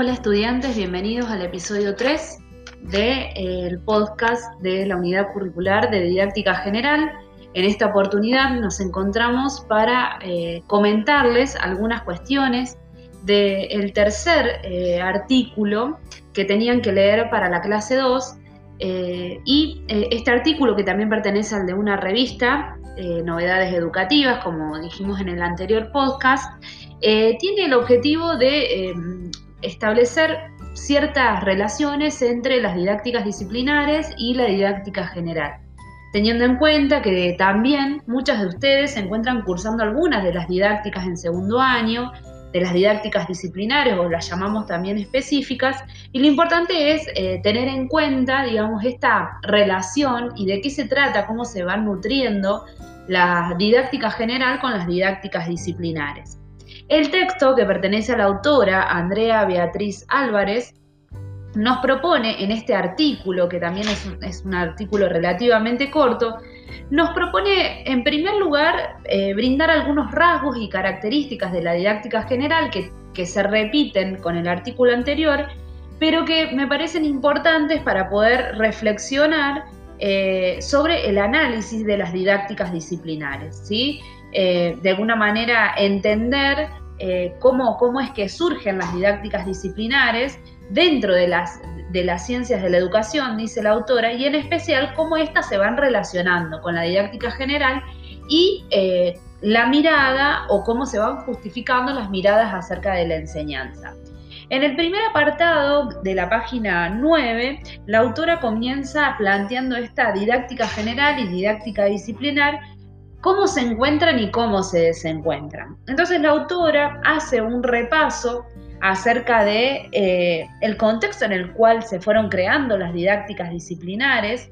Hola estudiantes, bienvenidos al episodio 3 del podcast de la unidad curricular de didáctica general. En esta oportunidad nos encontramos para eh, comentarles algunas cuestiones del tercer eh, artículo que tenían que leer para la clase 2 eh, y este artículo que también pertenece al de una revista, Novedades Educativas, como dijimos en el anterior podcast, tiene el objetivo de establecer ciertas relaciones entre las didácticas disciplinares y la didáctica general, teniendo en cuenta que también muchas de ustedes se encuentran cursando algunas de las didácticas en segundo año, de las didácticas disciplinares o las llamamos también específicas, y lo importante es eh, tener en cuenta, digamos, esta relación y de qué se trata, cómo se van nutriendo la didáctica general con las didácticas disciplinares. El texto, que pertenece a la autora Andrea Beatriz Álvarez, nos propone en este artículo, que también es un, artículo relativamente corto, nos propone en primer lugar eh, brindar algunos rasgos y características de la didáctica general que, se repiten con el artículo anterior, pero que me parecen importantes para poder reflexionar eh, sobre el análisis de las didácticas disciplinares. ¿sí? Eh, de alguna manera entender eh, cómo, cómo, es que surgen las didácticas disciplinares dentro de las, de las ciencias de la educación, dice la autora, y en especial cómo éstas se van relacionando con la didáctica general y eh, la mirada o cómo se van justificando las miradas acerca de la enseñanza. En el primer apartado de la página 9, la autora comienza planteando esta didáctica general y didáctica disciplinar cómo se encuentran y cómo se desencuentran. Entonces la autora hace un repaso acerca de eh, el contexto en el cual se fueron creando las didácticas disciplinares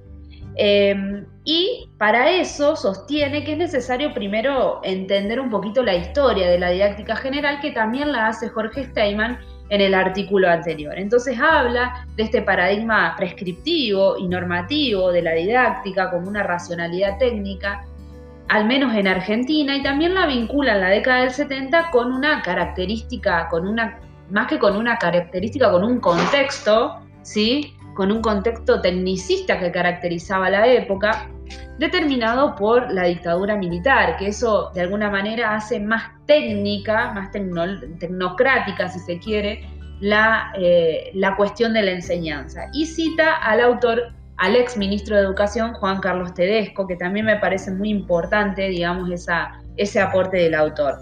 em, y para eso sostiene que es necesario primero entender un poquito la historia de la didáctica general que también la hace Jorge Steinman en el artículo anterior. Entonces habla de este paradigma prescriptivo y normativo de la didáctica como una racionalidad técnica al menos en Argentina, y también la vincula en la década del 70 con una característica, con una, más que con una característica, con un contexto, ¿sí? con un contexto tecnicista que caracterizaba la época, determinado por la dictadura militar, que eso de alguna manera hace más técnica, más tecnocrática, si se quiere, la, eh, la cuestión de la enseñanza. Y cita al autor al ex ministro de Educación, Juan Carlos Tedesco, que también me parece muy importante, digamos, esa, ese aporte del autor.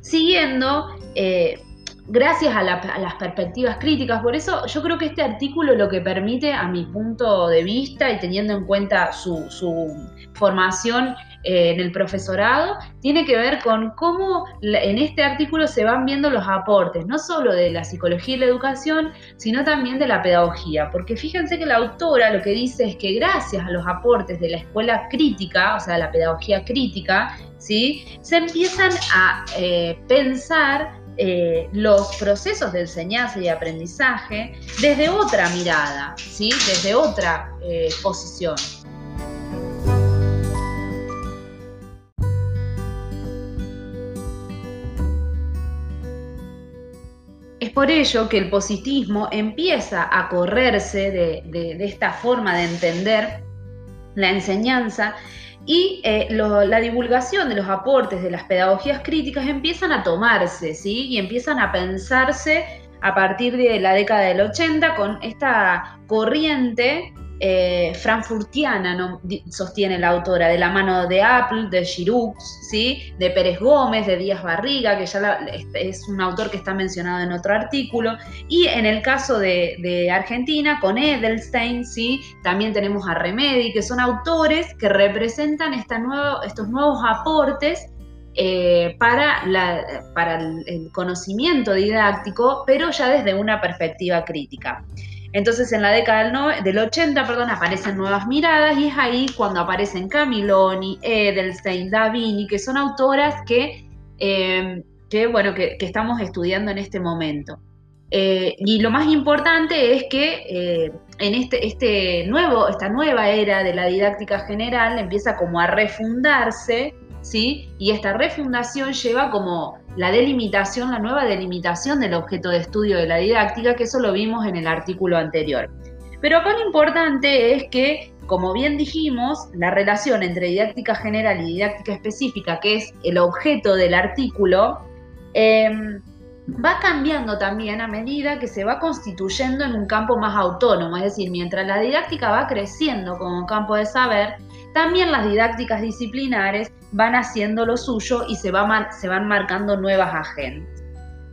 Siguiendo, eh, gracias a, las perspectivas críticas, por eso yo creo que este artículo lo que permite, a mi punto de vista y teniendo en cuenta su, su formación eh, en el profesorado tiene que ver con cómo en este artículo se van viendo los aportes, no solo de la psicología y la educación, sino también de la pedagogía. Porque fíjense que la autora lo que dice es que gracias a los aportes de la escuela crítica, o sea, la pedagogía crítica, ¿sí? se empiezan a eh, pensar eh, los procesos de enseñanza y aprendizaje desde otra mirada, ¿sí? desde otra posición. por ello que el positivismo empieza a correrse de, esta forma de entender la enseñanza y eh, la divulgación de los aportes de las pedagogías críticas empiezan a tomarse, ¿sí? Y empiezan a pensarse a partir de la década del 80 con esta corriente eh, frankfurtiana, sostiene la autora, de la mano de Apple, de Giroux, ¿sí? de Pérez Gómez, de Díaz Barriga, que ya es un autor que está mencionado en otro artículo, y en el caso de, Argentina, con Edelstein, ¿sí? también tenemos a Remedi, que son autores que representan estos nuevos aportes eh, para, para el conocimiento didáctico, pero ya desde una perspectiva crítica. Entonces en la década del, 80 perdón, aparecen nuevas miradas y es ahí cuando aparecen Camiloni, Edelstein, Davini, que son autoras que, em, bueno, que, estamos estudiando en este momento. Eh, y lo más importante es que eh, en este, este nuevo, esta nueva era de la didáctica general empieza como a refundarse ¿sí? Y esta refundación lleva como la delimitación, la nueva delimitación del objeto de estudio de la didáctica, que eso lo vimos en el artículo anterior. Pero acá lo importante es que, como bien dijimos, la relación entre didáctica general y didáctica específica, que es el objeto del artículo, em, va cambiando también a medida que se va constituyendo en un campo más autónomo, es decir, mientras la didáctica va creciendo como campo de saber, también las didácticas disciplinares van haciendo lo suyo y se, se van marcando nuevas agendas.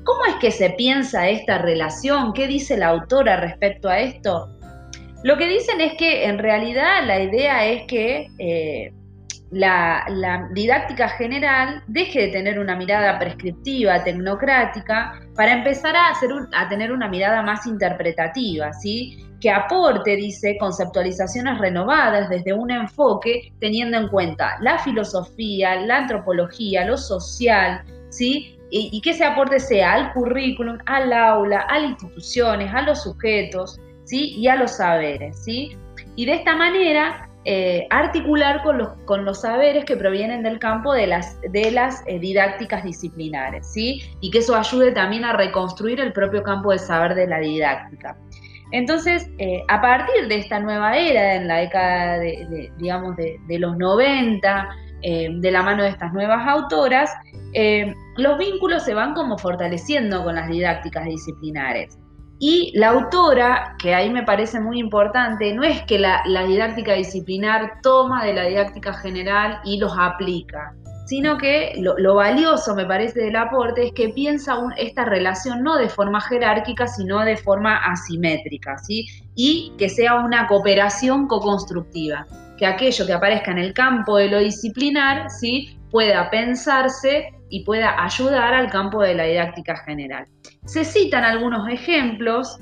¿Cómo es que se piensa esta relación? ¿Qué dice la autora respecto a esto? Lo que dicen es que en realidad la idea es que eh, la, didáctica general deje de tener una mirada prescriptiva, tecnocrática, para empezar a, hacer a tener una mirada más interpretativa, ¿sí? Que aporte, dice, conceptualizaciones renovadas desde un enfoque teniendo en cuenta la filosofía, la antropología, lo social, ¿sí? Y, que ese aporte sea al currículum, al aula, a las instituciones, a los sujetos, ¿sí? Y a los saberes, ¿sí? Y de esta manera eh, articular con los, saberes que provienen del campo de las, de las eh, didácticas disciplinares, ¿sí? Y que eso ayude también a reconstruir el propio campo de saber de la didáctica. Entonces, eh, a partir de esta nueva era, en la década de, digamos, de, los 90, de la mano de estas nuevas autoras, los vínculos se van como fortaleciendo con las didácticas disciplinares. Y la autora, que ahí me parece muy importante, no es que la, didáctica disciplinar toma de la didáctica general y los aplica, sino que lo, valioso, me parece, del aporte es que piensa esta relación no de forma jerárquica, sino de forma asimétrica, ¿sí? Y que sea una cooperación co-constructiva, que aquello que aparezca en el campo de lo disciplinar, ¿sí? Pueda pensarse y pueda ayudar al campo de la didáctica general. Se citan algunos ejemplos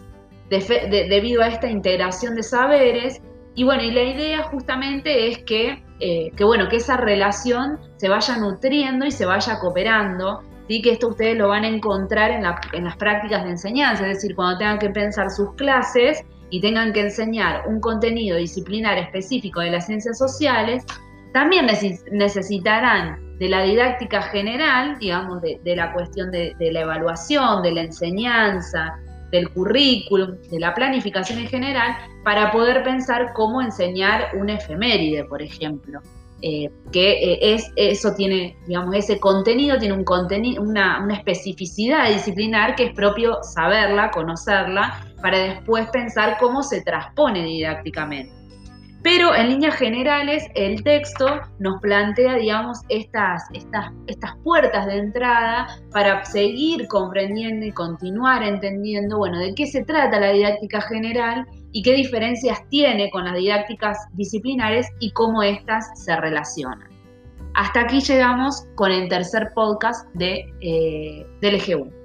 debido a esta integración de saberes y bueno, y la idea justamente es que, eh, que, bueno, que esa relación se vaya nutriendo y se vaya cooperando, ¿sí? que esto ustedes lo van a encontrar en, en las prácticas de enseñanza, es decir, cuando tengan que pensar sus clases y tengan que enseñar un contenido disciplinar específico de las ciencias sociales, también necesitarán de la didáctica general, digamos, de, la cuestión de, la evaluación, de la enseñanza, del currículum, de la planificación en general, para poder pensar cómo enseñar un efeméride, por ejemplo. Eh, que eh, es, eso tiene, digamos, ese contenido tiene un contenido, una, una especificidad disciplinar que es propio saberla, conocerla, para después pensar cómo se transpone didácticamente. Pero en líneas generales el texto nos plantea, digamos, estas, estas, estas puertas de entrada para seguir comprendiendo y continuar entendiendo, bueno, de qué se trata la didáctica general y qué diferencias tiene con las didácticas disciplinares y cómo éstas se relacionan. Hasta aquí llegamos con el tercer podcast de, eh, del EG1.